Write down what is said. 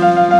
Thank